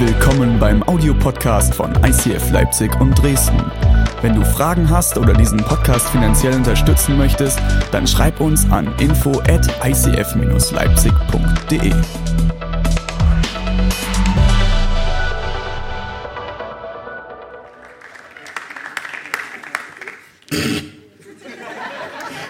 Willkommen beim Audiopodcast von ICF Leipzig und Dresden. Wenn du Fragen hast oder diesen Podcast finanziell unterstützen möchtest, dann schreib uns an info at icf-leipzig.de.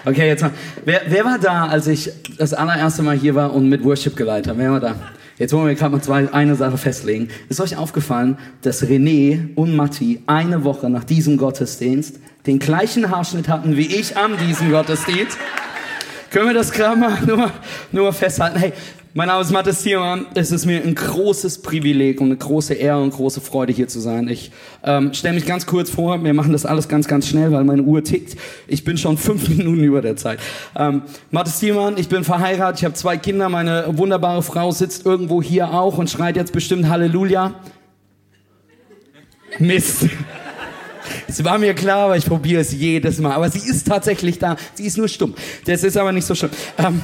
Okay, jetzt mal. Wer, wer war da, als ich das allererste Mal hier war und mit Worship geleitet habe? Wer war da? Jetzt wollen wir gerade mal zwei, eine Sache festlegen. Ist euch aufgefallen, dass René und Matti eine Woche nach diesem Gottesdienst den gleichen Haarschnitt hatten wie ich an diesem Gottesdienst? Können wir das gerade mal nur, nur festhalten? Hey, mein Name ist Matthias Thiermann. Es ist mir ein großes Privileg und eine große Ehre und große Freude hier zu sein. Ich ähm, stelle mich ganz kurz vor. Wir machen das alles ganz, ganz schnell, weil meine Uhr tickt. Ich bin schon fünf Minuten über der Zeit. Ähm, Matthias Thiermann, ich bin verheiratet. Ich habe zwei Kinder. Meine wunderbare Frau sitzt irgendwo hier auch und schreit jetzt bestimmt Halleluja. Mist. Es war mir klar, aber ich probiere es jedes Mal. Aber sie ist tatsächlich da. Sie ist nur stumm. Das ist aber nicht so schlimm. Ähm,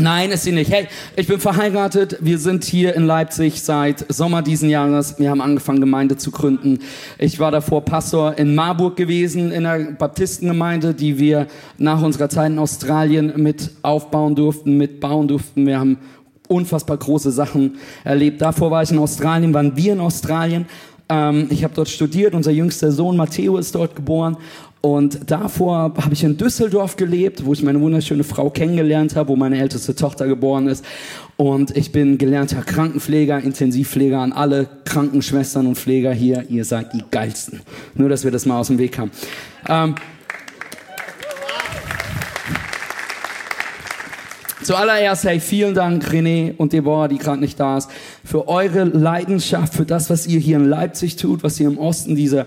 Nein, ist sie nicht. Hey, ich bin verheiratet. Wir sind hier in Leipzig seit Sommer diesen Jahres. Wir haben angefangen, Gemeinde zu gründen. Ich war davor Pastor in Marburg gewesen, in der Baptistengemeinde, die wir nach unserer Zeit in Australien mit aufbauen durften, mit bauen durften. Wir haben unfassbar große Sachen erlebt. Davor war ich in Australien, waren wir in Australien. Ähm, ich habe dort studiert. Unser jüngster Sohn Matteo ist dort geboren. Und davor habe ich in Düsseldorf gelebt, wo ich meine wunderschöne Frau kennengelernt habe, wo meine älteste Tochter geboren ist. Und ich bin gelernter Krankenpfleger, Intensivpfleger an alle Krankenschwestern und Pfleger hier. Ihr seid die geilsten. Nur, dass wir das mal aus dem Weg haben. Ähm, Zuallererst, hey, vielen Dank, René und Deborah, die gerade nicht da ist, für eure Leidenschaft, für das, was ihr hier in Leipzig tut, was ihr im Osten dieser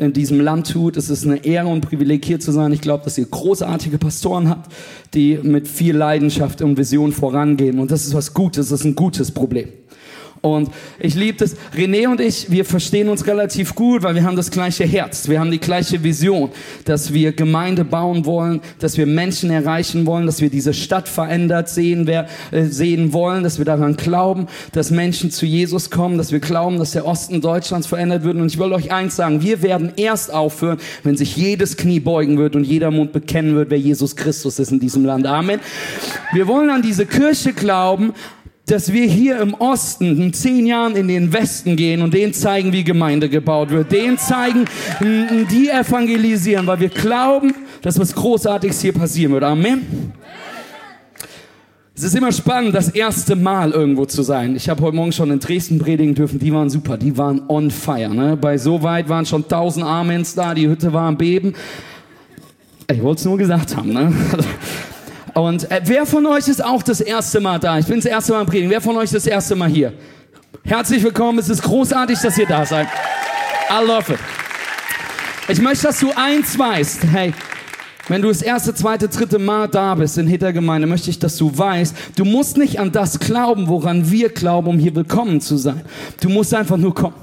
in diesem Land tut. Es ist eine Ehre und Privileg hier zu sein. Ich glaube, dass ihr großartige Pastoren habt, die mit viel Leidenschaft und Vision vorangehen. Und das ist was Gutes, das ist ein gutes Problem. Und ich liebe das. René und ich, wir verstehen uns relativ gut, weil wir haben das gleiche Herz. Wir haben die gleiche Vision, dass wir Gemeinde bauen wollen, dass wir Menschen erreichen wollen, dass wir diese Stadt verändert sehen, wer, äh, sehen wollen, dass wir daran glauben, dass Menschen zu Jesus kommen, dass wir glauben, dass der Osten Deutschlands verändert wird. Und ich will euch eins sagen, wir werden erst aufhören, wenn sich jedes Knie beugen wird und jeder Mund bekennen wird, wer Jesus Christus ist in diesem Land. Amen. Wir wollen an diese Kirche glauben, dass wir hier im Osten in zehn Jahren in den Westen gehen und denen zeigen, wie Gemeinde gebaut wird. Denen zeigen, die evangelisieren, weil wir glauben, dass was Großartiges hier passieren wird. Amen. Es ist immer spannend, das erste Mal irgendwo zu sein. Ich habe heute Morgen schon in Dresden predigen dürfen. Die waren super, die waren on fire. Ne? Bei so weit waren schon tausend Amens da, die Hütte war am Beben. Ich wollte es nur gesagt haben. Ne? Und äh, wer von euch ist auch das erste Mal da? Ich bin das erste Mal im Predigen. Wer von euch ist das erste Mal hier? Herzlich willkommen. Es ist großartig, dass ihr da seid. I love it. Ich möchte, dass du eins weißt. Hey, wenn du das erste, zweite, dritte Mal da bist in Hittergemeinde, möchte ich, dass du weißt, du musst nicht an das glauben, woran wir glauben, um hier willkommen zu sein. Du musst einfach nur kommen.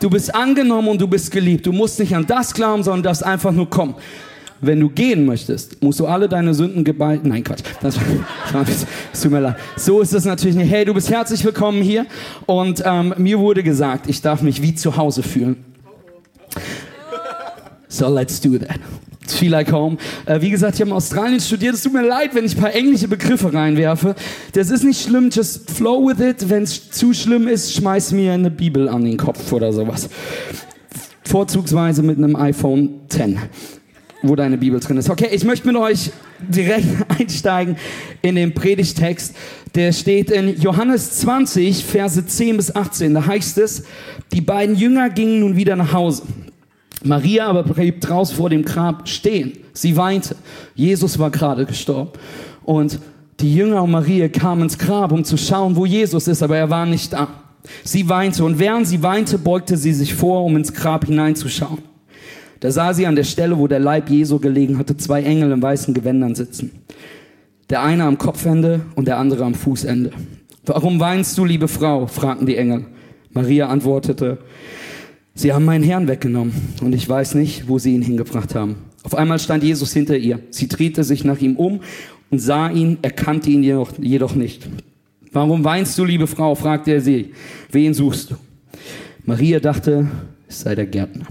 Du bist angenommen und du bist geliebt. Du musst nicht an das glauben, sondern darfst einfach nur kommen wenn du gehen möchtest, musst du alle deine Sünden geballt. Nein, Quatsch. Das, das tut mir leid. So ist es natürlich nicht. Hey, du bist herzlich willkommen hier. Und ähm, mir wurde gesagt, ich darf mich wie zu Hause fühlen. So let's do that. Feel like home. Äh, wie gesagt, ich habe in Australien studiert. Es tut mir leid, wenn ich ein paar englische Begriffe reinwerfe. Das ist nicht schlimm, just flow with it. Wenn es zu schlimm ist, schmeiß mir eine Bibel an den Kopf oder sowas. Vorzugsweise mit einem iPhone 10 wo deine Bibel drin ist. Okay, ich möchte mit euch direkt einsteigen in den Predigtext. Der steht in Johannes 20, Verse 10 bis 18. Da heißt es, die beiden Jünger gingen nun wieder nach Hause. Maria aber blieb draußen vor dem Grab stehen. Sie weinte. Jesus war gerade gestorben. Und die Jünger und Maria kamen ins Grab, um zu schauen, wo Jesus ist, aber er war nicht da. Sie weinte und während sie weinte, beugte sie sich vor, um ins Grab hineinzuschauen. Da sah sie an der Stelle, wo der Leib Jesu gelegen hatte, zwei Engel in weißen Gewändern sitzen. Der eine am Kopfende und der andere am Fußende. Warum weinst du, liebe Frau? fragten die Engel. Maria antwortete, Sie haben meinen Herrn weggenommen und ich weiß nicht, wo sie ihn hingebracht haben. Auf einmal stand Jesus hinter ihr. Sie drehte sich nach ihm um und sah ihn, erkannte ihn jedoch, jedoch nicht. Warum weinst du, liebe Frau? fragte er sie. Wen suchst du? Maria dachte, es sei der Gärtner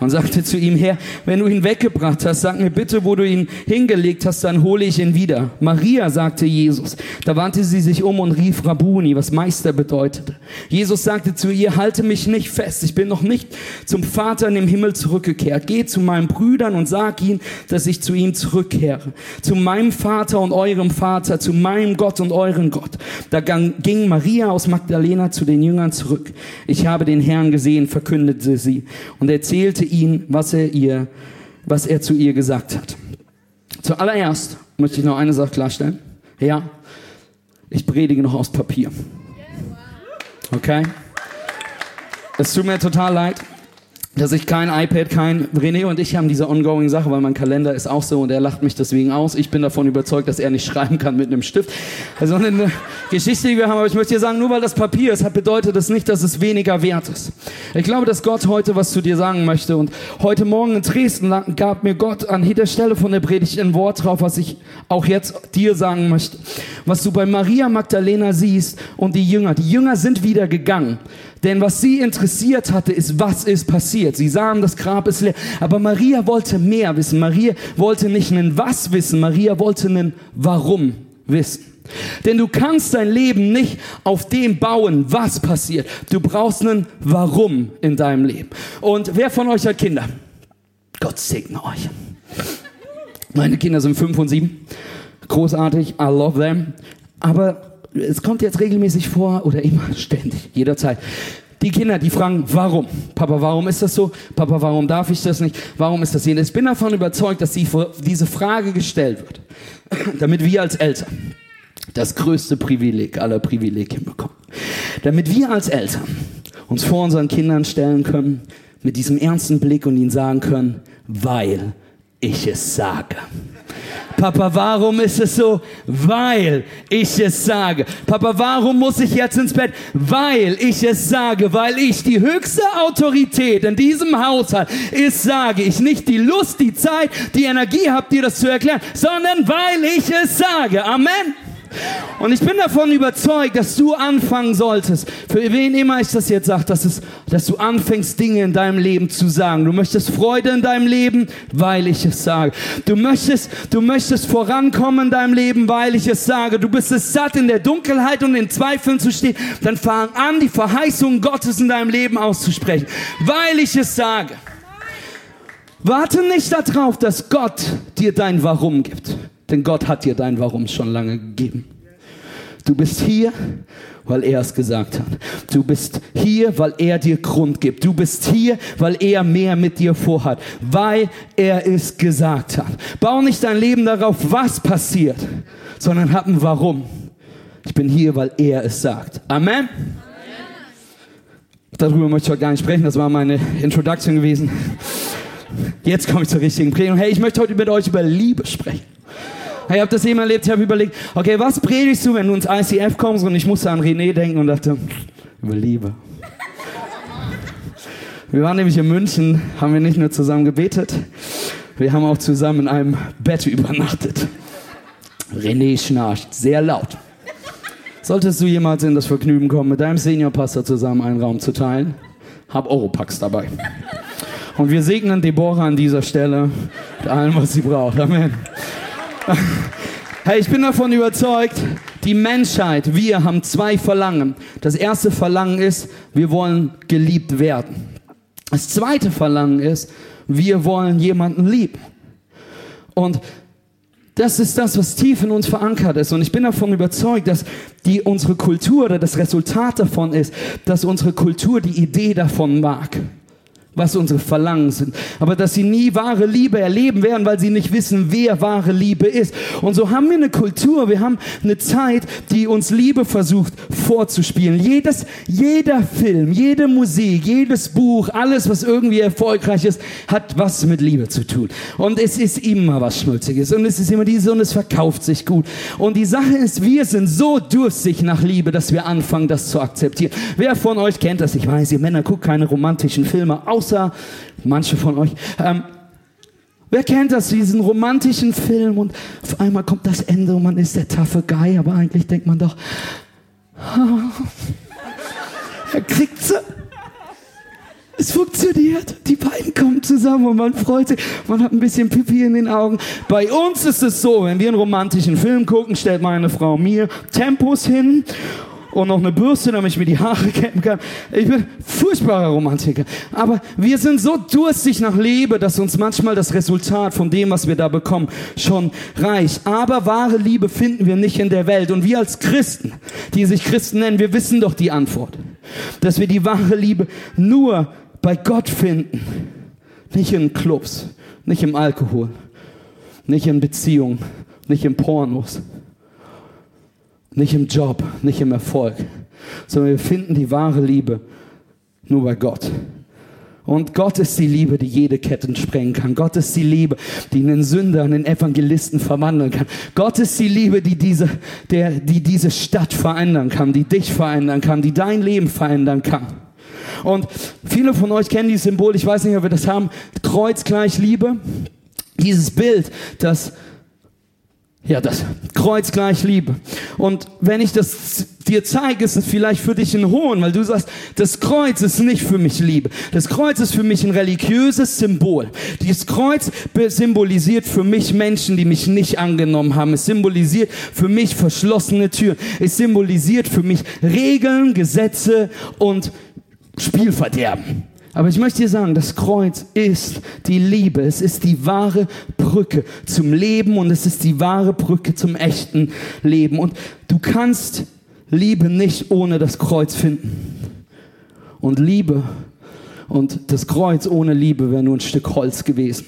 und sagte zu ihm, Herr, wenn du ihn weggebracht hast, sag mir bitte, wo du ihn hingelegt hast, dann hole ich ihn wieder. Maria, sagte Jesus. Da wandte sie sich um und rief Rabuni, was Meister bedeutete. Jesus sagte zu ihr, halte mich nicht fest, ich bin noch nicht zum Vater in dem Himmel zurückgekehrt. Geh zu meinen Brüdern und sag ihnen, dass ich zu ihnen zurückkehre. Zu meinem Vater und eurem Vater, zu meinem Gott und euren Gott. Da ging Maria aus Magdalena zu den Jüngern zurück. Ich habe den Herrn gesehen, verkündete sie und erzählte ihn, was er ihr, was er zu ihr gesagt hat. Zuallererst möchte ich noch eine Sache klarstellen. Ja, ich predige noch aus Papier. Okay? Es tut mir total leid dass ich kein iPad, kein René und ich haben diese ongoing Sache, weil mein Kalender ist auch so und er lacht mich deswegen aus. Ich bin davon überzeugt, dass er nicht schreiben kann mit einem Stift. Also eine Geschichte, die wir haben, aber ich möchte dir sagen, nur weil das Papier ist, bedeutet das nicht, dass es weniger wert ist. Ich glaube, dass Gott heute was zu dir sagen möchte und heute Morgen in Dresden gab mir Gott an jeder Stelle von der Predigt ein Wort drauf, was ich auch jetzt dir sagen möchte. Was du bei Maria Magdalena siehst und die Jünger. Die Jünger sind wieder gegangen. Denn was sie interessiert hatte, ist, was ist passiert. Sie sahen, das Grab ist leer. Aber Maria wollte mehr wissen. Maria wollte nicht einen Was wissen. Maria wollte einen Warum wissen. Denn du kannst dein Leben nicht auf dem bauen, was passiert. Du brauchst einen Warum in deinem Leben. Und wer von euch hat Kinder? Gott segne euch. Meine Kinder sind fünf und sieben. Großartig. I love them. Aber es kommt jetzt regelmäßig vor oder immer ständig, jederzeit. Die Kinder, die fragen, warum? Papa, warum ist das so? Papa, warum darf ich das nicht? Warum ist das hier? Ich bin davon überzeugt, dass diese Frage gestellt wird, damit wir als Eltern das größte Privileg aller Privilegien bekommen. Damit wir als Eltern uns vor unseren Kindern stellen können, mit diesem ernsten Blick und ihnen sagen können, weil ich es sage. Papa, warum ist es so? Weil ich es sage. Papa, warum muss ich jetzt ins Bett? Weil ich es sage, weil ich die höchste Autorität in diesem Haushalt ist, sage ich. Nicht die Lust, die Zeit, die Energie habt, dir das zu erklären, sondern weil ich es sage. Amen. Und ich bin davon überzeugt, dass du anfangen solltest, für wen immer ich das jetzt sage, dass, dass du anfängst, Dinge in deinem Leben zu sagen. Du möchtest Freude in deinem Leben, weil ich es sage. Du möchtest, du möchtest vorankommen in deinem Leben, weil ich es sage. Du bist es satt, in der Dunkelheit und in Zweifeln zu stehen. Dann fang an, die Verheißung Gottes in deinem Leben auszusprechen, weil ich es sage. Warte nicht darauf, dass Gott dir dein Warum gibt. Denn Gott hat dir dein Warum schon lange gegeben. Du bist hier, weil er es gesagt hat. Du bist hier, weil er dir Grund gibt. Du bist hier, weil er mehr mit dir vorhat, weil er es gesagt hat. Bau nicht dein Leben darauf, was passiert, sondern hab ein Warum. Ich bin hier, weil er es sagt. Amen. Darüber möchte ich heute gar nicht sprechen. Das war meine Introduction gewesen. Jetzt komme ich zur richtigen Predigt. Hey, ich möchte heute mit euch über Liebe sprechen. Ich habe das eben erlebt, ich habe überlegt, okay, was predigst du, wenn du ins ICF kommst? Und ich musste an René denken und dachte, über Liebe. Wir waren nämlich in München, haben wir nicht nur zusammen gebetet, wir haben auch zusammen in einem Bett übernachtet. René schnarcht sehr laut. Solltest du jemals in das Vergnügen kommen, mit deinem Seniorpastor zusammen einen Raum zu teilen, hab Oropax dabei. Und wir segnen Deborah an dieser Stelle mit allem, was sie braucht. Amen. Hey, ich bin davon überzeugt, die Menschheit, wir haben zwei Verlangen. Das erste Verlangen ist, wir wollen geliebt werden. Das zweite Verlangen ist, wir wollen jemanden lieben. Und das ist das, was tief in uns verankert ist. Und ich bin davon überzeugt, dass die, unsere Kultur oder das Resultat davon ist, dass unsere Kultur die Idee davon mag was unsere Verlangen sind. Aber dass sie nie wahre Liebe erleben werden, weil sie nicht wissen, wer wahre Liebe ist. Und so haben wir eine Kultur, wir haben eine Zeit, die uns Liebe versucht vorzuspielen. Jedes, jeder Film, jede Musik, jedes Buch, alles, was irgendwie erfolgreich ist, hat was mit Liebe zu tun. Und es ist immer was Schmutziges. Und es ist immer diese und es verkauft sich gut. Und die Sache ist, wir sind so durstig nach Liebe, dass wir anfangen, das zu akzeptieren. Wer von euch kennt das? Ich weiß, ihr Männer guckt keine romantischen Filme, außer außer manche von euch. Ähm, wer kennt das, diesen romantischen Film und auf einmal kommt das Ende und man ist der taffe Guy, aber eigentlich denkt man doch, Er kriegt sie. Es funktioniert. Die beiden kommen zusammen und man freut sich. Man hat ein bisschen Pipi in den Augen. Bei uns ist es so, wenn wir einen romantischen Film gucken, stellt meine Frau mir Tempos hin und noch eine Bürste, damit ich mir die Haare kämmen kann. Ich bin furchtbarer Romantiker. Aber wir sind so durstig nach Liebe, dass uns manchmal das Resultat von dem, was wir da bekommen, schon reicht. Aber wahre Liebe finden wir nicht in der Welt. Und wir als Christen, die sich Christen nennen, wir wissen doch die Antwort. Dass wir die wahre Liebe nur bei Gott finden. Nicht in Clubs, nicht im Alkohol, nicht in Beziehungen, nicht in Pornos nicht im Job, nicht im Erfolg, sondern wir finden die wahre Liebe nur bei Gott. Und Gott ist die Liebe, die jede Kette sprengen kann. Gott ist die Liebe, die einen Sünder, einen Evangelisten verwandeln kann. Gott ist die Liebe, die diese, der, die diese Stadt verändern kann, die dich verändern kann, die dein Leben verändern kann. Und viele von euch kennen dieses Symbol, ich weiß nicht, ob wir das haben, Kreuz gleich Liebe. Dieses Bild, das ja, das Kreuz gleich Liebe. Und wenn ich das dir zeige, ist es vielleicht für dich ein Hohn, weil du sagst, das Kreuz ist nicht für mich Liebe. Das Kreuz ist für mich ein religiöses Symbol. Dieses Kreuz symbolisiert für mich Menschen, die mich nicht angenommen haben. Es symbolisiert für mich verschlossene Türen. Es symbolisiert für mich Regeln, Gesetze und Spielverderben. Aber ich möchte dir sagen, das Kreuz ist die Liebe. Es ist die wahre Brücke zum Leben und es ist die wahre Brücke zum echten Leben. Und du kannst Liebe nicht ohne das Kreuz finden. Und Liebe und das Kreuz ohne Liebe wäre nur ein Stück Holz gewesen.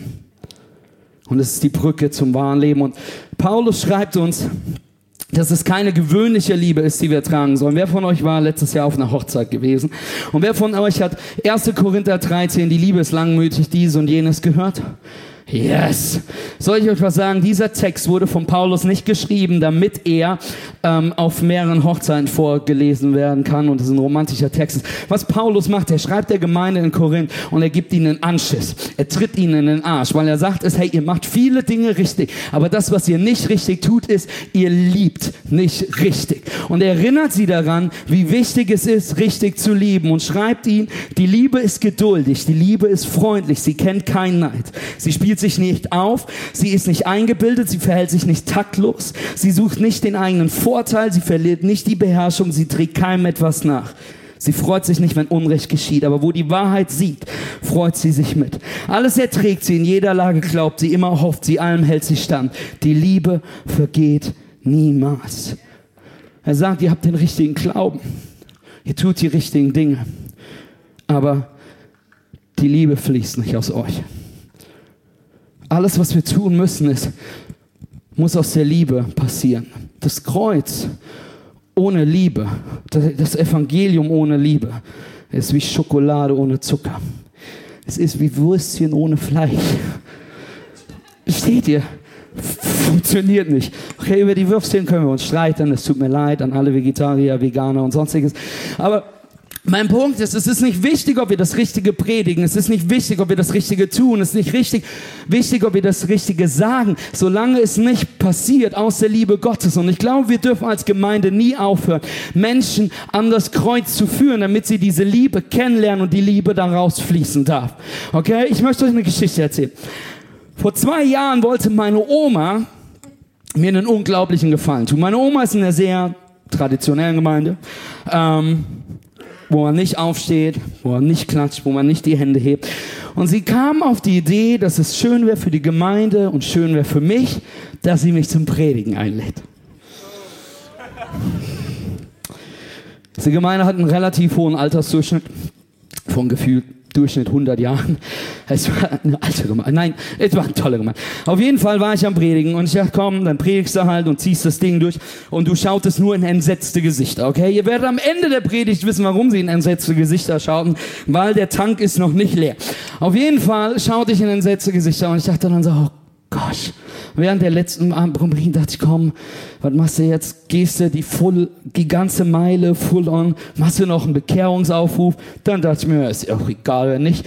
Und es ist die Brücke zum wahren Leben. Und Paulus schreibt uns, dass es keine gewöhnliche Liebe ist, die wir tragen sollen. Wer von euch war letztes Jahr auf einer Hochzeit gewesen? Und wer von euch hat 1. Korinther 13, die Liebe ist langmütig, dies und jenes gehört? Yes. Soll ich euch was sagen? Dieser Text wurde von Paulus nicht geschrieben, damit er ähm, auf mehreren Hochzeiten vorgelesen werden kann und es ein romantischer Text Was Paulus macht, er schreibt der Gemeinde in Korinth und er gibt ihnen einen Anschiss. Er tritt ihnen in den Arsch, weil er sagt es, hey, ihr macht viele Dinge richtig, aber das, was ihr nicht richtig tut, ist, ihr liebt nicht richtig. Und er erinnert sie daran, wie wichtig es ist, richtig zu lieben und schreibt ihnen, die Liebe ist geduldig, die Liebe ist freundlich, sie kennt keinen Neid. Sie spielt sich nicht auf, sie ist nicht eingebildet, sie verhält sich nicht taktlos, sie sucht nicht den eigenen Vorteil, sie verliert nicht die Beherrschung, sie trägt keinem etwas nach. Sie freut sich nicht, wenn Unrecht geschieht, aber wo die Wahrheit siegt, freut sie sich mit. Alles erträgt sie, in jeder Lage glaubt sie, immer hofft sie, allem hält sie stand. Die Liebe vergeht niemals. Er sagt, ihr habt den richtigen Glauben, ihr tut die richtigen Dinge, aber die Liebe fließt nicht aus euch. Alles, was wir tun müssen, ist, muss aus der Liebe passieren. Das Kreuz ohne Liebe, das Evangelium ohne Liebe, ist wie Schokolade ohne Zucker. Es ist wie Würstchen ohne Fleisch. Steht ihr? Funktioniert nicht. Okay, über die Würstchen können wir uns streiten. Es tut mir leid an alle Vegetarier, Veganer und sonstiges. Aber mein Punkt ist, es ist nicht wichtig, ob wir das Richtige predigen. Es ist nicht wichtig, ob wir das Richtige tun. Es ist nicht richtig, wichtig, ob wir das Richtige sagen, solange es nicht passiert aus der Liebe Gottes. Und ich glaube, wir dürfen als Gemeinde nie aufhören, Menschen an das Kreuz zu führen, damit sie diese Liebe kennenlernen und die Liebe daraus fließen darf. Okay? Ich möchte euch eine Geschichte erzählen. Vor zwei Jahren wollte meine Oma mir einen unglaublichen Gefallen tun. Meine Oma ist in einer sehr traditionellen Gemeinde. Ähm, wo man nicht aufsteht, wo man nicht klatscht, wo man nicht die Hände hebt. Und sie kam auf die Idee, dass es schön wäre für die Gemeinde und schön wäre für mich, dass sie mich zum Predigen einlädt. Die Gemeinde hat einen relativ hohen Altersdurchschnitt von gefühlt Durchschnitt 100 Jahren. Es war eine alte Gemeinde. Nein, es war eine tolle Gemeinde. Auf jeden Fall war ich am Predigen und ich dachte, komm, dann predigst du halt und ziehst das Ding durch und du schautest nur in entsetzte Gesichter, okay? Ihr werdet am Ende der Predigt wissen, warum sie in entsetzte Gesichter schauten, weil der Tank ist noch nicht leer. Auf jeden Fall schaute ich in entsetzte Gesichter und ich dachte dann so, oh Gott, während der letzten Abendbringung dachte ich, komm, was machst du jetzt? Gehst du die full, die ganze Meile full on, machst du noch einen Bekehrungsaufruf? Dann dachte ich mir, ist auch egal, wenn nicht.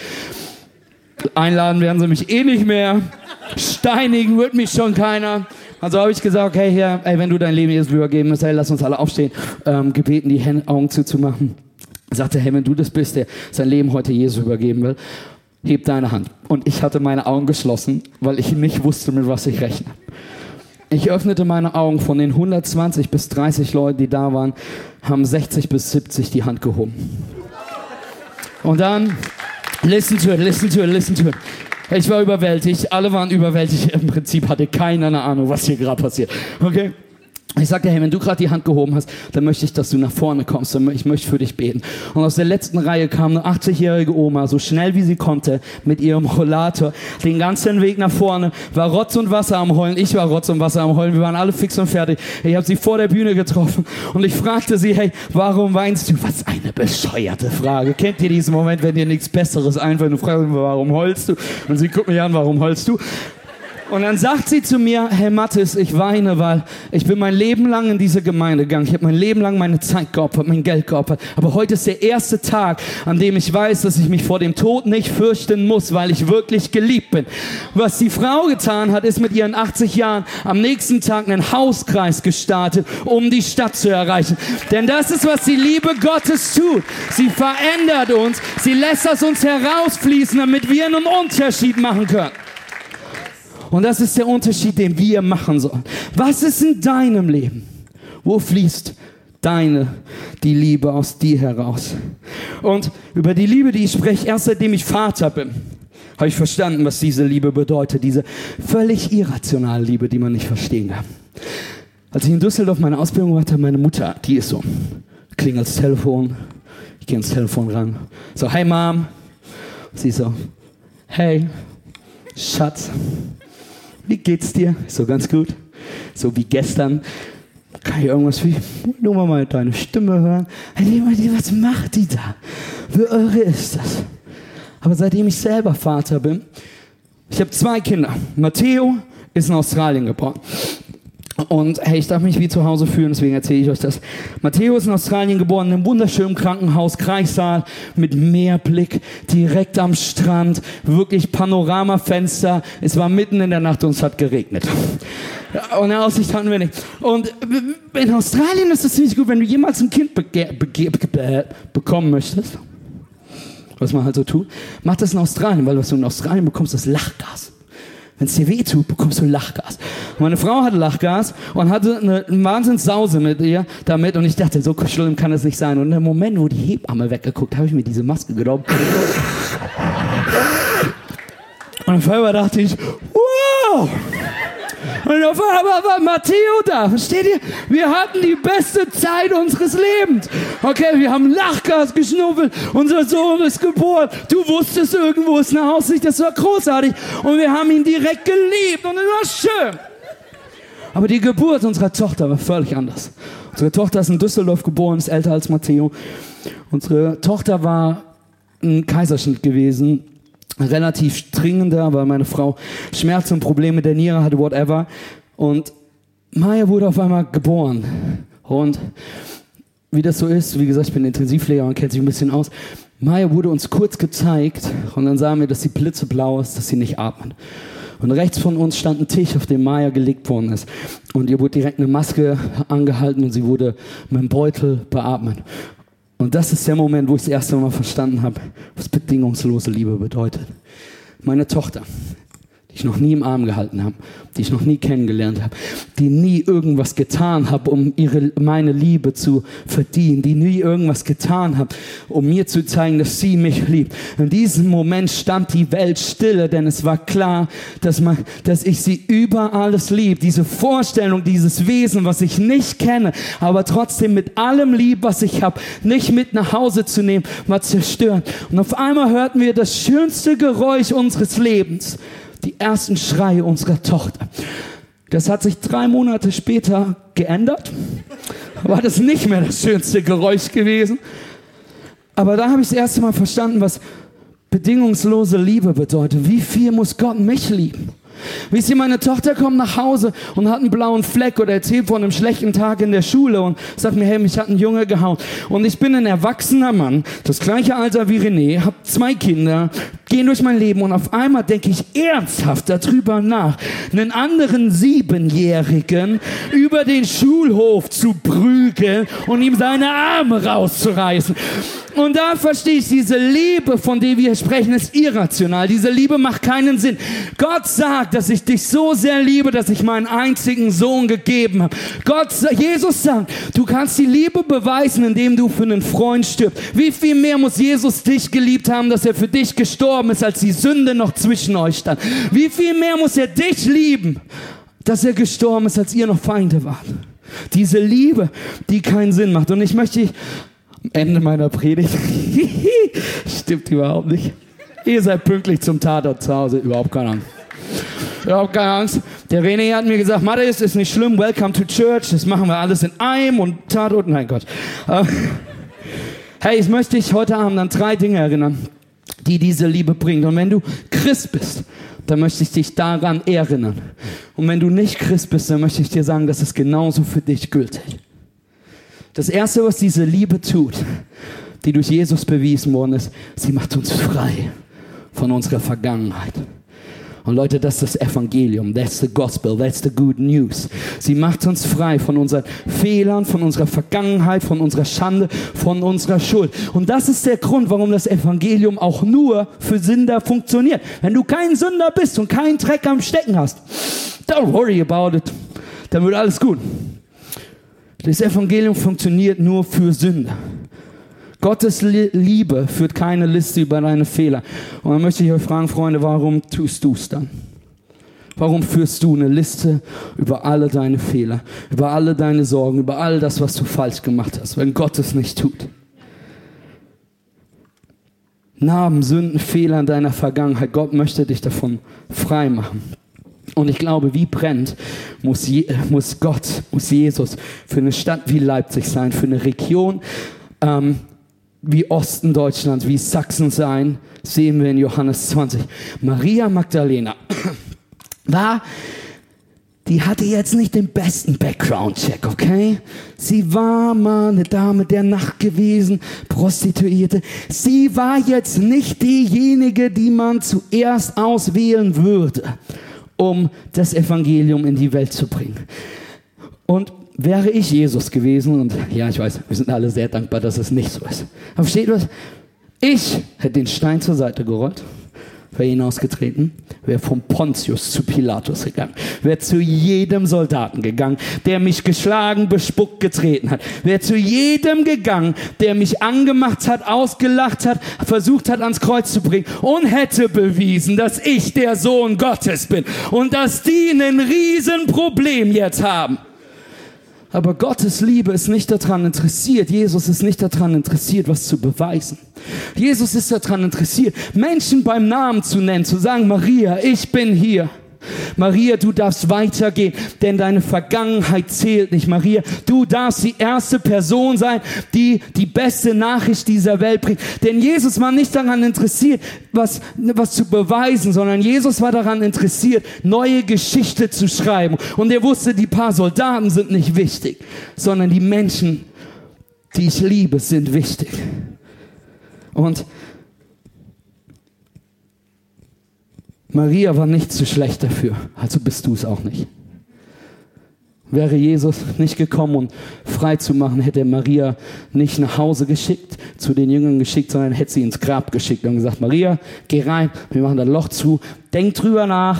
Einladen werden sie mich eh nicht mehr. Steinigen wird mich schon keiner. Also habe ich gesagt, okay, Herr, ey, wenn du dein Leben Jesus übergeben musst, hey, lass uns alle aufstehen, ähm, gebeten, die Hände, Augen zuzumachen. sagte, hey, wenn du das bist, der sein Leben heute Jesus übergeben will, heb deine Hand. Und ich hatte meine Augen geschlossen, weil ich nicht wusste, mit was ich rechne. Ich öffnete meine Augen. Von den 120 bis 30 Leuten, die da waren, haben 60 bis 70 die Hand gehoben. Und dann, listen to it, listen to it, listen to it. Ich war überwältigt, alle waren überwältigt. Im Prinzip hatte keiner eine Ahnung, was hier gerade passiert. Okay? Ich sagte, hey, wenn du gerade die Hand gehoben hast, dann möchte ich, dass du nach vorne kommst. Ich möchte für dich beten. Und aus der letzten Reihe kam eine 80-jährige Oma, so schnell wie sie konnte, mit ihrem Rollator, den ganzen Weg nach vorne, war Rotz und Wasser am Heulen. Ich war Rotz und Wasser am Heulen. Wir waren alle fix und fertig. Ich habe sie vor der Bühne getroffen und ich fragte sie, hey, warum weinst du? Was eine bescheuerte Frage. Kennt ihr diesen Moment, wenn dir nichts Besseres einfällt? Du fragst, warum heulst du? Und sie guckt mich an, warum heulst du? Und dann sagt sie zu mir, Herr Mattes, ich weine, weil ich bin mein Leben lang in diese Gemeinde gegangen. Ich habe mein Leben lang meine Zeit geopfert, mein Geld geopfert. Aber heute ist der erste Tag, an dem ich weiß, dass ich mich vor dem Tod nicht fürchten muss, weil ich wirklich geliebt bin. Was die Frau getan hat, ist mit ihren 80 Jahren am nächsten Tag einen Hauskreis gestartet, um die Stadt zu erreichen. Denn das ist, was die Liebe Gottes tut. Sie verändert uns, sie lässt aus uns herausfließen, damit wir einen Unterschied machen können. Und das ist der Unterschied, den wir machen sollen. Was ist in deinem Leben? Wo fließt deine, die Liebe aus dir heraus? Und über die Liebe, die ich spreche, erst seitdem ich Vater bin, habe ich verstanden, was diese Liebe bedeutet. Diese völlig irrationale Liebe, die man nicht verstehen kann. Als ich in Düsseldorf meine Ausbildung hatte, meine Mutter, die ist so, klingelt das Telefon, ich gehe ins Telefon ran, so, hey Mom, sie so, hey, Schatz, wie geht's dir? So ganz gut. So wie gestern. Kann ich irgendwas wie, nur mal deine Stimme hören. Was macht die da? Wie irre ist das? Aber seitdem ich selber Vater bin, ich habe zwei Kinder. Matteo ist in Australien geboren. Und hey, ich darf mich wie zu Hause fühlen, deswegen erzähle ich euch das. Matteo ist in Australien geboren, in einem wunderschönen Krankenhaus, Kreissaal, mit Meerblick, direkt am Strand, wirklich Panoramafenster. Es war mitten in der Nacht und es hat geregnet. Und eine Aussicht hatten wir nicht. Und in Australien ist es ziemlich gut, wenn du jemals ein Kind bekommen möchtest, was man halt so tut, mach das in Australien, weil was du in Australien bekommst, ist Lachgas. Wenn es dir weh tut, bekommst du Lachgas. meine Frau hatte Lachgas und hatte eine Wahnsinnssause mit ihr damit und ich dachte, so schlimm kann es nicht sein. Und im Moment, wo die Hebamme weggeguckt, habe ich mir diese Maske genommen. Und auf einmal dachte ich, wow! Und auf einmal war Matteo da. Versteht ihr? Wir hatten die beste Zeit unseres Lebens. Okay, wir haben Lachgas geschnuffelt. Unser Sohn ist geboren. Du wusstest, irgendwo ist eine Aussicht. Das war großartig. Und wir haben ihn direkt geliebt. Und es war schön. Aber die Geburt unserer Tochter war völlig anders. Unsere Tochter ist in Düsseldorf geboren, ist älter als Matteo. Unsere Tochter war ein Kaiserschnitt gewesen relativ dringender, weil meine Frau Schmerzen und Probleme der Niere hatte, whatever. Und Maya wurde auf einmal geboren. Und wie das so ist, wie gesagt, ich bin Intensivpfleger und kennt sich ein bisschen aus. Maya wurde uns kurz gezeigt und dann sahen wir, dass sie blitzeblau ist, dass sie nicht atmet. Und rechts von uns stand ein Tisch, auf dem Maya gelegt worden ist. Und ihr wurde direkt eine Maske angehalten und sie wurde mit einem Beutel beatmet. Und das ist der Moment, wo ich das erste Mal verstanden habe, was bedingungslose Liebe bedeutet. Meine Tochter, die ich noch nie im Arm gehalten habe, die ich noch nie kennengelernt habe, die nie irgendwas getan habe, um ihre, meine Liebe zu verdienen, die nie irgendwas getan habe, um mir zu zeigen, dass sie mich liebt. In diesem Moment stand die Welt stille, denn es war klar, dass, man, dass ich sie über alles lieb. Diese Vorstellung, dieses Wesen, was ich nicht kenne, aber trotzdem mit allem lieb, was ich habe, nicht mit nach Hause zu nehmen, war zerstört. Und auf einmal hörten wir das schönste Geräusch unseres Lebens die ersten Schreie unserer Tochter. Das hat sich drei Monate später geändert. War das nicht mehr das schönste Geräusch gewesen. Aber da habe ich das erste Mal verstanden, was bedingungslose Liebe bedeutet. Wie viel muss Gott mich lieben? Wisst ihr, meine Tochter kommt nach Hause und hat einen blauen Fleck oder erzählt von einem schlechten Tag in der Schule und sagt mir, hey, mich hat ein Junge gehauen. Und ich bin ein erwachsener Mann, das gleiche Alter wie René, habe zwei Kinder, gehe durch mein Leben und auf einmal denke ich ernsthaft darüber nach, einen anderen Siebenjährigen über den Schulhof zu prügeln und ihm seine Arme rauszureißen. Und da verstehe ich, diese Liebe, von der wir sprechen, ist irrational. Diese Liebe macht keinen Sinn. Gott sagt, dass ich dich so sehr liebe, dass ich meinen einzigen Sohn gegeben habe. Gott, Jesus sagt, du kannst die Liebe beweisen, indem du für einen Freund stirbst. Wie viel mehr muss Jesus dich geliebt haben, dass er für dich gestorben ist, als die Sünde noch zwischen euch stand? Wie viel mehr muss er dich lieben, dass er gestorben ist, als ihr noch Feinde wart? Diese Liebe, die keinen Sinn macht. Und ich möchte Ende meiner Predigt. Stimmt überhaupt nicht. Ihr seid pünktlich zum Tatort zu Hause. Überhaupt keine Angst. Überhaupt keine Angst. Der René hat mir gesagt, Matthias, ist nicht schlimm, welcome to church. Das machen wir alles in einem und Tatort. Nein Gott. Äh, hey, ich möchte dich heute Abend an drei Dinge erinnern, die diese Liebe bringt. Und wenn du Christ bist, dann möchte ich dich daran erinnern. Und wenn du nicht Christ bist, dann möchte ich dir sagen, das ist genauso für dich gültig. Das Erste, was diese Liebe tut, die durch Jesus bewiesen worden ist, sie macht uns frei von unserer Vergangenheit. Und Leute, das ist das Evangelium. That's the gospel. That's the good news. Sie macht uns frei von unseren Fehlern, von unserer Vergangenheit, von unserer Schande, von unserer Schuld. Und das ist der Grund, warum das Evangelium auch nur für Sünder funktioniert. Wenn du kein Sünder bist und keinen Dreck am Stecken hast, don't worry about it. Dann wird alles gut. Das Evangelium funktioniert nur für Sünder. Gottes Liebe führt keine Liste über deine Fehler. Und dann möchte ich euch fragen, Freunde, warum tust du es dann? Warum führst du eine Liste über alle deine Fehler, über alle deine Sorgen, über all das, was du falsch gemacht hast, wenn Gott es nicht tut? Narben, Sünden, Fehler in deiner Vergangenheit. Gott möchte dich davon frei machen. Und ich glaube, wie brennt muss, Je muss Gott, muss Jesus für eine Stadt wie Leipzig sein, für eine Region ähm, wie Osten Deutschland, wie Sachsen sein, sehen wir in Johannes 20. Maria Magdalena war, die hatte jetzt nicht den besten Background-Check, okay? Sie war mal eine Dame der Nacht gewesen, Prostituierte. Sie war jetzt nicht diejenige, die man zuerst auswählen würde um das Evangelium in die Welt zu bringen. Und wäre ich Jesus gewesen, und ja, ich weiß, wir sind alle sehr dankbar, dass es nicht so ist. Aber versteht was? Ich hätte den Stein zur Seite gerollt wäre hinausgetreten, wäre vom Pontius zu Pilatus gegangen, wäre zu jedem Soldaten gegangen, der mich geschlagen, bespuckt, getreten hat, wäre zu jedem gegangen, der mich angemacht hat, ausgelacht hat, versucht hat, ans Kreuz zu bringen und hätte bewiesen, dass ich der Sohn Gottes bin und dass die ein Riesenproblem jetzt haben. Aber Gottes Liebe ist nicht daran interessiert, Jesus ist nicht daran interessiert, was zu beweisen. Jesus ist daran interessiert, Menschen beim Namen zu nennen, zu sagen, Maria, ich bin hier. Maria, du darfst weitergehen, denn deine Vergangenheit zählt nicht. Maria, du darfst die erste Person sein, die die beste Nachricht dieser Welt bringt. Denn Jesus war nicht daran interessiert, was, was zu beweisen, sondern Jesus war daran interessiert, neue Geschichte zu schreiben. Und er wusste, die paar Soldaten sind nicht wichtig, sondern die Menschen, die ich liebe, sind wichtig. Und Maria war nicht zu schlecht dafür, also bist du es auch nicht. Wäre Jesus nicht gekommen, um frei zu machen, hätte er Maria nicht nach Hause geschickt, zu den Jüngern geschickt, sondern hätte sie ins Grab geschickt und gesagt, Maria, geh rein, wir machen das Loch zu, denk drüber nach,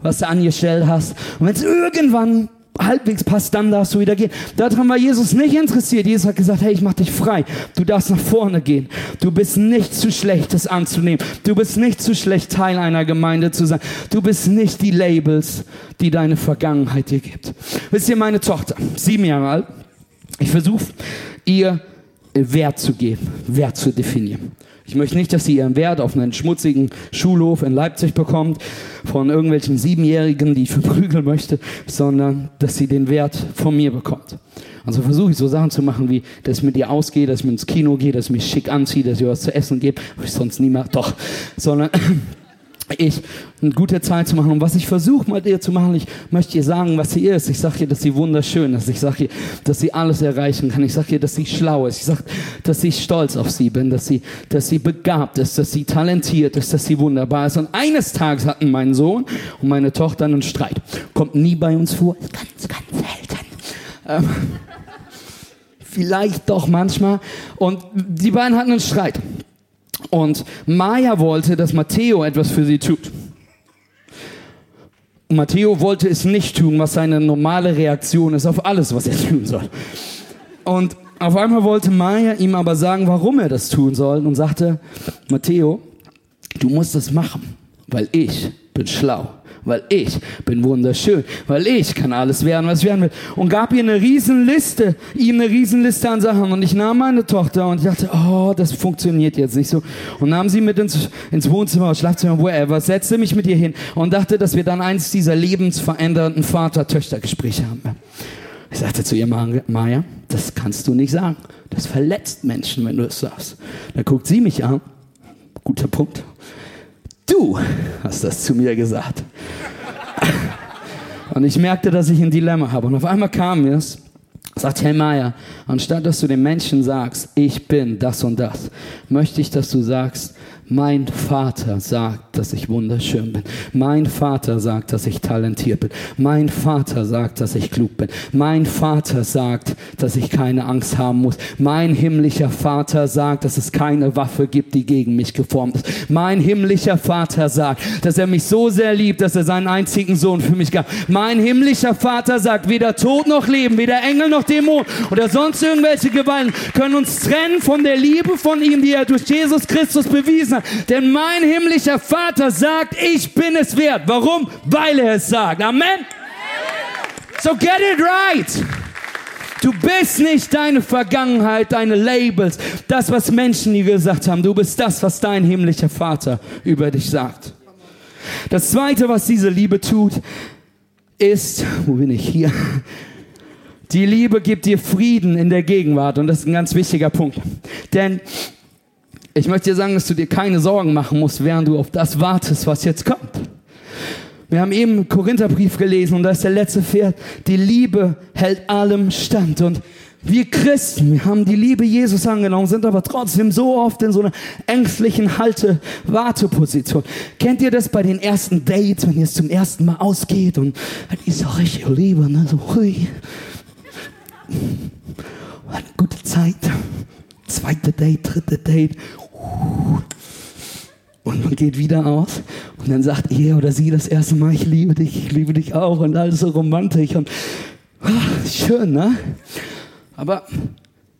was du angestellt hast. Und wenn es irgendwann halbwegs passt, dann darfst du wieder gehen. Daran war Jesus nicht interessiert. Jesus hat gesagt, hey, ich mach dich frei. Du darfst nach vorne gehen. Du bist nicht zu schlecht, das anzunehmen. Du bist nicht zu schlecht, Teil einer Gemeinde zu sein. Du bist nicht die Labels, die deine Vergangenheit dir gibt. Wisst ihr, meine Tochter, sieben Jahre alt, ich versuche ihr Wert zu geben, Wert zu definieren. Ich möchte nicht, dass sie ihren Wert auf einen schmutzigen Schulhof in Leipzig bekommt, von irgendwelchen Siebenjährigen, die ich verprügeln möchte, sondern dass sie den Wert von mir bekommt. Also versuche ich so Sachen zu machen, wie, dass ich mit ihr ausgehe, dass ich mit ins Kino gehe, dass ich mich schick anziehe, dass ich was zu essen gebe, was ich sonst nie mache, doch, sondern ich eine gute Zeit zu machen. Und was ich versuche mit ihr zu machen, ich möchte ihr sagen, was sie ist. Ich sage ihr, dass sie wunderschön ist. Ich sage ihr, dass sie alles erreichen kann. Ich sage ihr, dass sie schlau ist. Ich sage, dass ich stolz auf sie bin, dass sie, dass sie begabt ist, dass sie talentiert ist, dass sie wunderbar ist. Und eines Tages hatten mein Sohn und meine Tochter einen Streit. Kommt nie bei uns vor. Ganz, ganz selten. Ähm, vielleicht doch manchmal. Und die beiden hatten einen Streit. Und Maya wollte, dass Matteo etwas für sie tut. Matteo wollte es nicht tun, was seine normale Reaktion ist auf alles, was er tun soll. Und auf einmal wollte Maya ihm aber sagen, warum er das tun soll und sagte, Matteo, du musst das machen, weil ich bin schlau weil ich bin wunderschön, weil ich kann alles werden, was ich werden will. Und gab ihr eine Riesenliste, ihm eine Riesenliste an Sachen. Und ich nahm meine Tochter und dachte, oh, das funktioniert jetzt nicht so. Und nahm sie mit ins, ins Wohnzimmer, Schlafzimmer, wherever, setzte mich mit ihr hin und dachte, dass wir dann eins dieser lebensverändernden Vater-Töchter-Gespräche haben. Ich sagte zu ihr, Maja, das kannst du nicht sagen. Das verletzt Menschen, wenn du es sagst. Da guckt sie mich an. Guter Punkt. Du hast das zu mir gesagt. Und ich merkte, dass ich ein Dilemma habe. Und auf einmal kam es, sagt Herr Meier, anstatt dass du den Menschen sagst, ich bin das und das, möchte ich, dass du sagst, mein Vater sagt, dass ich wunderschön bin. Mein Vater sagt, dass ich talentiert bin. Mein Vater sagt, dass ich klug bin. Mein Vater sagt, dass ich keine Angst haben muss. Mein himmlischer Vater sagt, dass es keine Waffe gibt, die gegen mich geformt ist. Mein himmlischer Vater sagt, dass er mich so sehr liebt, dass er seinen einzigen Sohn für mich gab. Mein himmlischer Vater sagt, weder Tod noch Leben, weder Engel noch Dämon oder sonst irgendwelche Gewalten können uns trennen von der Liebe von ihm, die er durch Jesus Christus bewiesen hat Vater. Denn mein himmlischer Vater sagt, ich bin es wert. Warum? Weil er es sagt. Amen. So get it right. Du bist nicht deine Vergangenheit, deine Labels, das, was Menschen dir gesagt haben. Du bist das, was dein himmlischer Vater über dich sagt. Das zweite, was diese Liebe tut, ist, wo bin ich hier? Die Liebe gibt dir Frieden in der Gegenwart und das ist ein ganz wichtiger Punkt. Denn ich möchte dir sagen, dass du dir keine Sorgen machen musst, während du auf das wartest, was jetzt kommt. Wir haben eben einen Korintherbrief gelesen und da ist der letzte Vers. Die Liebe hält allem stand. Und wir Christen, wir haben die Liebe Jesus angenommen, sind aber trotzdem so oft in so einer ängstlichen Halte-Warteposition. Kennt ihr das bei den ersten Dates, wenn ihr es zum ersten Mal ausgeht und die ist auch richtig Liebe, ne? so hui. Eine gute Zeit. Zweite Date, dritte Date. Und man geht wieder aus und dann sagt er oder sie das erste Mal, ich liebe dich, ich liebe dich auch und alles so romantisch und ach, schön, ne? Aber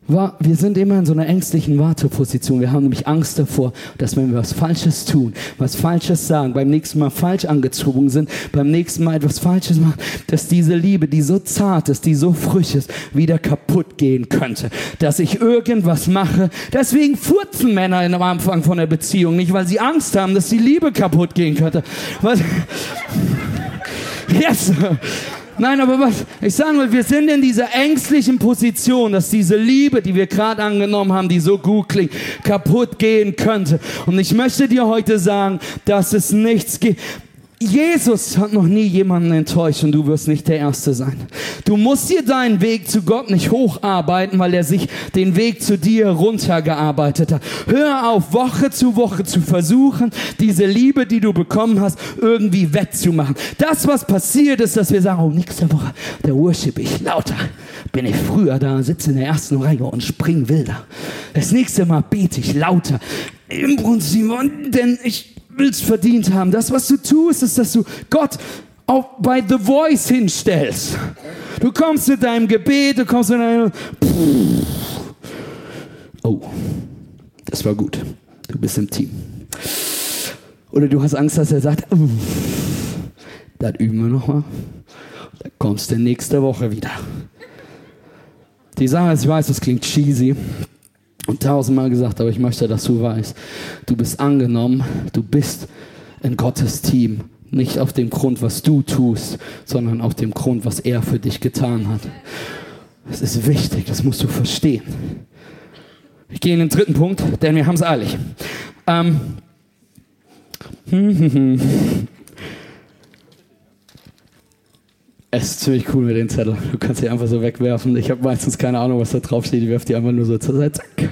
wir sind immer in so einer ängstlichen Warteposition. Wir haben nämlich Angst davor, dass wenn wir was Falsches tun, was Falsches sagen, beim nächsten Mal falsch angezogen sind, beim nächsten Mal etwas Falsches machen, dass diese Liebe, die so zart ist, die so frisch ist, wieder kaputt gehen könnte. Dass ich irgendwas mache. Deswegen furzen Männer am Anfang von der Beziehung nicht, weil sie Angst haben, dass die Liebe kaputt gehen könnte. Was? Yes. Nein, aber was ich sagen will, wir sind in dieser ängstlichen Position, dass diese Liebe, die wir gerade angenommen haben, die so gut klingt, kaputt gehen könnte. Und ich möchte dir heute sagen, dass es nichts gibt. Jesus hat noch nie jemanden enttäuscht und du wirst nicht der Erste sein. Du musst dir deinen Weg zu Gott nicht hocharbeiten, weil er sich den Weg zu dir runtergearbeitet hat. Hör auf, Woche zu Woche zu versuchen, diese Liebe, die du bekommen hast, irgendwie wettzumachen. Das, was passiert ist, dass wir sagen, oh, nächste Woche, der worship ich lauter. Bin ich früher da, sitze in der ersten Reihe und spring wilder. Das nächste Mal bete ich lauter. Im Prinzip, denn ich, willst verdient haben. Das, was du tust, ist, dass du Gott auch bei The Voice hinstellst. Du kommst mit deinem Gebet, du kommst mit deinem... Oh, das war gut. Du bist im Team. Oder du hast Angst, dass er sagt, das üben wir nochmal. Da kommst du nächste Woche wieder. Die Sache ist, ich weiß, das klingt cheesy tausendmal gesagt, aber ich möchte, dass du weißt, du bist angenommen, du bist in Gottes Team. Nicht auf dem Grund, was du tust, sondern auf dem Grund, was er für dich getan hat. Das ist wichtig, das musst du verstehen. Ich gehe in den dritten Punkt, denn wir haben es eilig. Ähm, Es ist ziemlich cool mit den Zetteln. Du kannst sie einfach so wegwerfen. Ich habe meistens keine Ahnung, was da drauf steht. Ich werfe die einfach nur so zur Seite. Zack,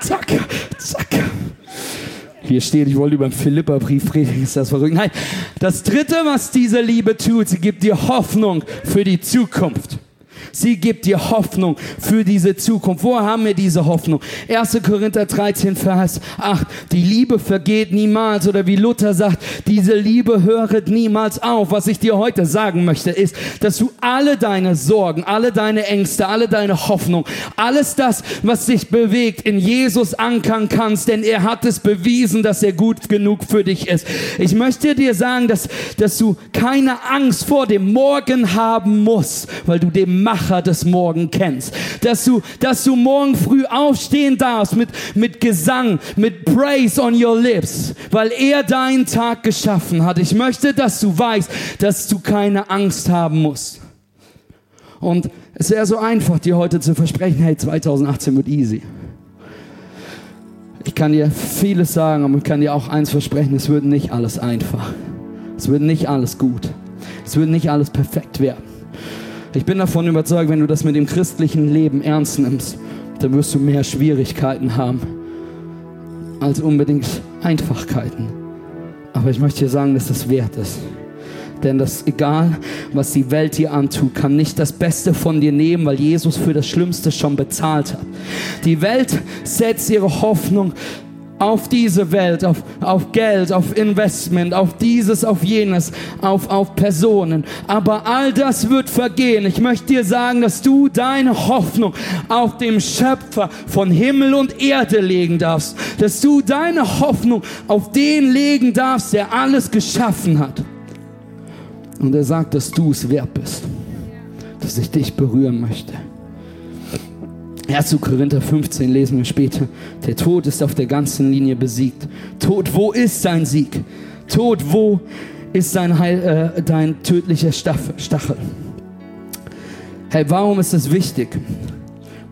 zack, zack. Hier steht, ich wollte über den Philippa-Brief reden. Ist das verrückt? Nein. Das dritte, was diese Liebe tut, sie gibt dir Hoffnung für die Zukunft. Sie gibt dir Hoffnung für diese Zukunft. Wo haben wir diese Hoffnung? 1. Korinther 13, Vers 8. Die Liebe vergeht niemals oder wie Luther sagt, diese Liebe höret niemals auf. Was ich dir heute sagen möchte, ist, dass du alle deine Sorgen, alle deine Ängste, alle deine Hoffnung, alles das, was dich bewegt, in Jesus ankern kannst, denn er hat es bewiesen, dass er gut genug für dich ist. Ich möchte dir sagen, dass, dass du keine Angst vor dem Morgen haben musst, weil du den Macher des Morgen kennst. Dass du, dass du morgen früh aufstehen darfst mit, mit Gesang, mit Praise on your lips, weil er deinen Tag geschaffen hat. Ich möchte, dass du weißt, dass du keine Angst haben musst. Und es wäre so einfach, dir heute zu versprechen, hey, 2018 wird easy. Ich kann dir vieles sagen, aber ich kann dir auch eins versprechen, es wird nicht alles einfach. Es wird nicht alles gut. Es wird nicht alles perfekt werden. Ich bin davon überzeugt, wenn du das mit dem christlichen Leben ernst nimmst, dann wirst du mehr Schwierigkeiten haben als unbedingt Einfachkeiten. Aber ich möchte dir sagen, dass das wert ist. Denn das, egal was die Welt dir antut, kann nicht das Beste von dir nehmen, weil Jesus für das Schlimmste schon bezahlt hat. Die Welt setzt ihre Hoffnung auf diese Welt, auf, auf Geld, auf Investment, auf dieses, auf jenes, auf, auf Personen. Aber all das wird vergehen. Ich möchte dir sagen, dass du deine Hoffnung auf dem Schöpfer von Himmel und Erde legen darfst. Dass du deine Hoffnung auf den legen darfst, der alles geschaffen hat. Und er sagt, dass du es wert bist, dass ich dich berühren möchte. 1. Korinther 15 lesen wir später. Der Tod ist auf der ganzen Linie besiegt. Tod, wo ist dein Sieg? Tod, wo ist dein, Heil, äh, dein tödlicher Stachel? Hey, warum ist das wichtig?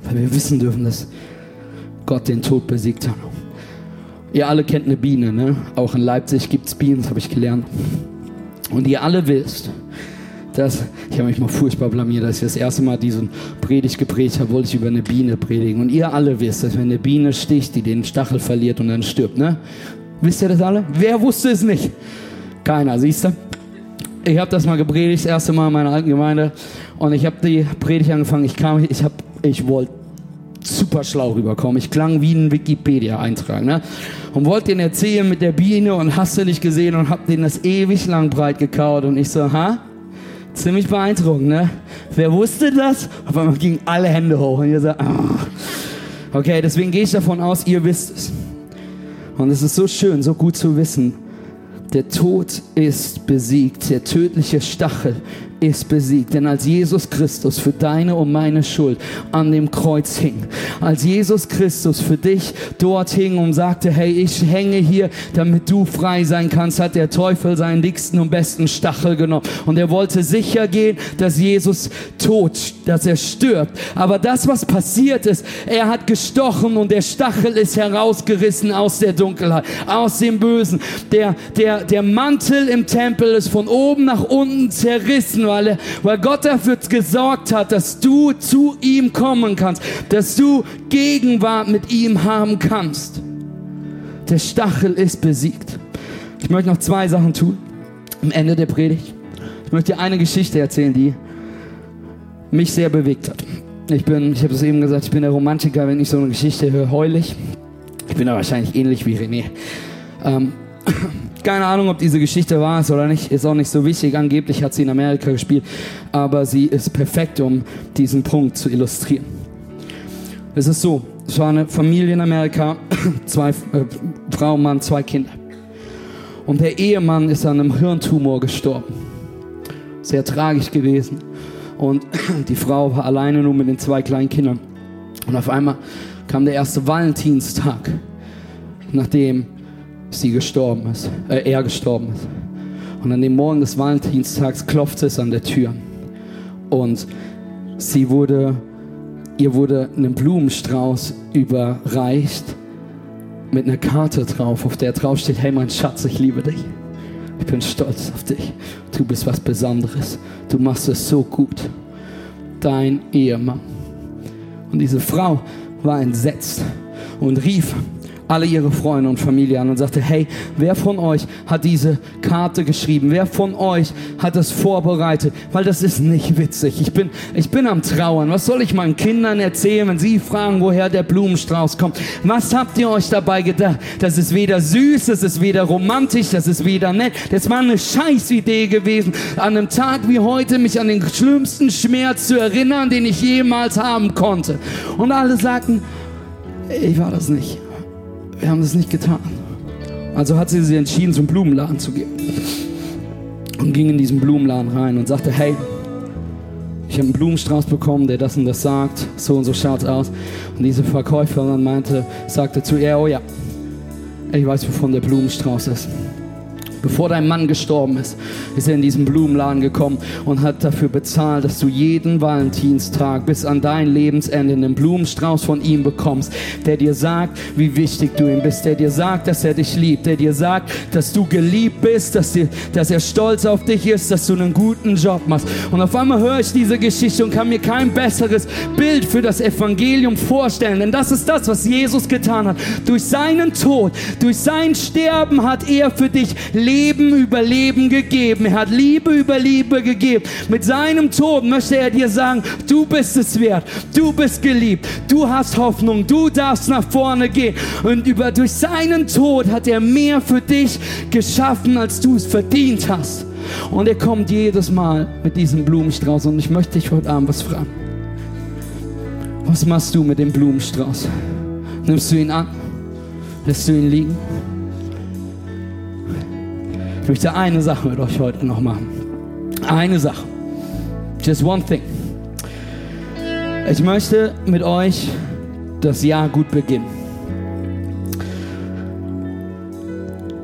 Weil wir wissen dürfen, dass Gott den Tod besiegt hat. Ihr alle kennt eine Biene, ne? Auch in Leipzig gibt es Bienen, das habe ich gelernt. Und ihr alle wisst, dass, ich habe mich mal furchtbar blamiert, dass ich das erste Mal diesen Predigt gepredigt habe, wollte ich über eine Biene predigen. Und ihr alle wisst, dass wenn eine Biene sticht, die den Stachel verliert und dann stirbt, ne? Wisst ihr das alle? Wer wusste es nicht? Keiner, siehst du? Ich habe das mal gepredigt, das erste Mal in meiner alten Gemeinde. Und ich habe die Predigt angefangen. Ich kam, ich habe, ich wollte super schlau rüberkommen. Ich klang wie ein Wikipedia-Eintrag. Ne? Und wollte den erzählen mit der Biene und hast du nicht gesehen und hab den das ewig lang breit gekaut. Und ich so, ha? Ziemlich beeindruckend, ne? Wer wusste das? Auf einmal gingen alle Hände hoch und ihr sagt, oh. okay, deswegen gehe ich davon aus, ihr wisst es. Und es ist so schön, so gut zu wissen, der Tod ist besiegt, der tödliche Stachel ist besiegt. Denn als Jesus Christus für deine und meine Schuld an dem Kreuz hing, als Jesus Christus für dich dort hing und sagte, hey, ich hänge hier, damit du frei sein kannst, hat der Teufel seinen dicksten und besten Stachel genommen. Und er wollte sicher gehen, dass Jesus tot, dass er stirbt. Aber das, was passiert ist, er hat gestochen und der Stachel ist herausgerissen aus der Dunkelheit, aus dem Bösen. Der, der, der Mantel im Tempel ist von oben nach unten zerrissen weil, weil Gott dafür gesorgt hat, dass du zu ihm kommen kannst, dass du Gegenwart mit ihm haben kannst. Der Stachel ist besiegt. Ich möchte noch zwei Sachen tun am Ende der Predigt. Ich möchte dir eine Geschichte erzählen, die mich sehr bewegt hat. Ich bin, ich habe es eben gesagt, ich bin der Romantiker, wenn ich so eine Geschichte höre, heulig. Ich bin da wahrscheinlich ähnlich wie René. Ähm, keine Ahnung, ob diese Geschichte wahr ist oder nicht, ist auch nicht so wichtig. Angeblich hat sie in Amerika gespielt, aber sie ist perfekt, um diesen Punkt zu illustrieren. Es ist so, es war eine Familie in Amerika, zwei, äh, Frau, Mann, zwei Kinder. Und der Ehemann ist an einem Hirntumor gestorben. Sehr tragisch gewesen. Und die Frau war alleine nur mit den zwei kleinen Kindern. Und auf einmal kam der erste Valentinstag, nachdem sie gestorben ist, äh, er gestorben ist. Und an dem Morgen des Valentinstags klopfte es an der Tür. Und sie wurde, ihr wurde ein Blumenstrauß überreicht mit einer Karte drauf, auf der drauf steht, hey mein Schatz, ich liebe dich. Ich bin stolz auf dich. Du bist was Besonderes. Du machst es so gut. Dein Ehemann. Und diese Frau war entsetzt und rief alle ihre Freunde und Familie an und sagte, hey, wer von euch hat diese Karte geschrieben? Wer von euch hat das vorbereitet? Weil das ist nicht witzig. Ich bin, ich bin am Trauern. Was soll ich meinen Kindern erzählen, wenn sie fragen, woher der Blumenstrauß kommt? Was habt ihr euch dabei gedacht? Das ist weder süß, das ist weder romantisch, das ist weder nett. Das war eine Scheißidee gewesen, an einem Tag wie heute mich an den schlimmsten Schmerz zu erinnern, den ich jemals haben konnte. Und alle sagten, ich war das nicht. Wir haben das nicht getan. Also hat sie sich entschieden, zum Blumenladen zu gehen. Und ging in diesen Blumenladen rein und sagte, hey, ich habe einen Blumenstrauß bekommen, der das und das sagt, so und so schaut's aus. Und diese Verkäuferin meinte, sagte zu ihr, oh ja, ich weiß, wovon der Blumenstrauß ist. Bevor dein Mann gestorben ist, ist er in diesen Blumenladen gekommen und hat dafür bezahlt, dass du jeden Valentinstag bis an dein Lebensende einen Blumenstrauß von ihm bekommst, der dir sagt, wie wichtig du ihm bist, der dir sagt, dass er dich liebt, der dir sagt, dass du geliebt bist, dass, dir, dass er stolz auf dich ist, dass du einen guten Job machst. Und auf einmal höre ich diese Geschichte und kann mir kein besseres Bild für das Evangelium vorstellen, denn das ist das, was Jesus getan hat. Durch seinen Tod, durch sein Sterben hat er für dich Leben über Leben gegeben. Er hat Liebe über Liebe gegeben. Mit seinem Tod möchte er dir sagen, du bist es wert. Du bist geliebt. Du hast Hoffnung. Du darfst nach vorne gehen. Und über, durch seinen Tod hat er mehr für dich geschaffen, als du es verdient hast. Und er kommt jedes Mal mit diesem Blumenstrauß. Und ich möchte dich heute Abend was fragen. Was machst du mit dem Blumenstrauß? Nimmst du ihn an? Lässt du ihn liegen? Ich möchte eine Sache mit euch heute noch machen. Eine Sache. Just one thing. Ich möchte mit euch das Jahr gut beginnen.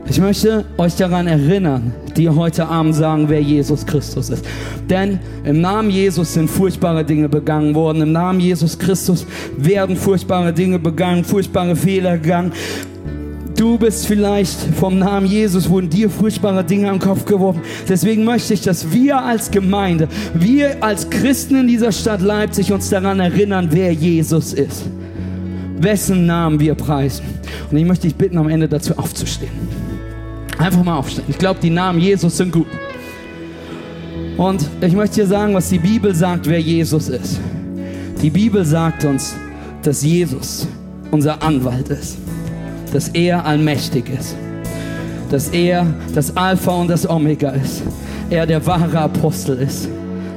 Ich möchte euch daran erinnern, die heute Abend sagen, wer Jesus Christus ist. Denn im Namen Jesus sind furchtbare Dinge begangen worden. Im Namen Jesus Christus werden furchtbare Dinge begangen, furchtbare Fehler gegangen. Du bist vielleicht vom Namen Jesus, wurden dir furchtbare Dinge am Kopf geworfen. Deswegen möchte ich, dass wir als Gemeinde, wir als Christen in dieser Stadt Leipzig uns daran erinnern, wer Jesus ist. Wessen Namen wir preisen. Und ich möchte dich bitten, am Ende dazu aufzustehen. Einfach mal aufstehen. Ich glaube, die Namen Jesus sind gut. Und ich möchte dir sagen, was die Bibel sagt, wer Jesus ist. Die Bibel sagt uns, dass Jesus unser Anwalt ist dass er allmächtig ist, dass er das Alpha und das Omega ist, er der wahre Apostel ist.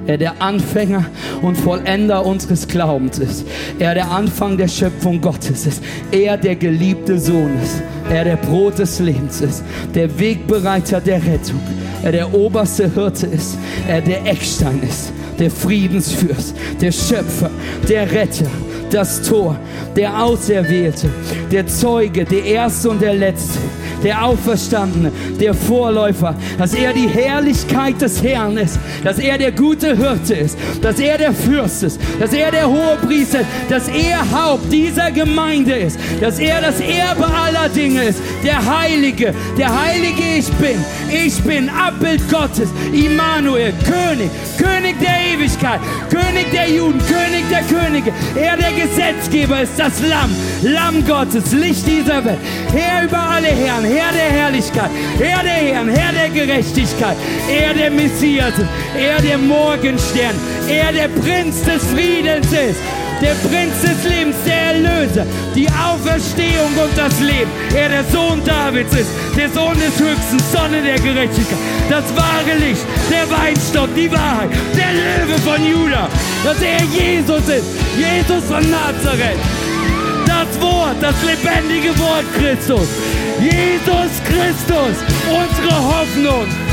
Er der Anfänger und Vollender unseres Glaubens ist. Er der Anfang der Schöpfung Gottes ist. Er der geliebte Sohn ist. Er der Brot des Lebens ist. Der Wegbereiter der Rettung. Er der oberste Hirte ist. Er der Eckstein ist. Der Friedensfürst. Der Schöpfer. Der Retter das Tor, der Auserwählte, der Zeuge, der Erste und der Letzte, der Auferstandene, der Vorläufer, dass er die Herrlichkeit des Herrn ist, dass er der gute Hirte ist, dass er der Fürst ist, dass er der hohe Priester ist, dass er Haupt dieser Gemeinde ist, dass er das Erbe aller Dinge ist, der Heilige, der Heilige ich bin, ich bin Abbild Gottes, Immanuel, König, König der Ewigkeit, König der Juden, König der Könige, er der Gesetzgeber ist das Lamm, Lamm Gottes, Licht dieser Welt, Herr über alle Herren, Herr der Herrlichkeit, Herr der Herren, Herr der Gerechtigkeit, er der Messias, er der Morgenstern, er der Prinz des Friedens ist der Prinz des Lebens, der Erlöser, die Auferstehung und das Leben. Er der Sohn Davids ist, der Sohn des Höchsten, Sonne der Gerechtigkeit, das wahre Licht, der Weinstock, die Wahrheit, der Löwe von Juda, dass er Jesus ist, Jesus von Nazareth. Das Wort, das lebendige Wort Christus. Jesus Christus, unsere Hoffnung.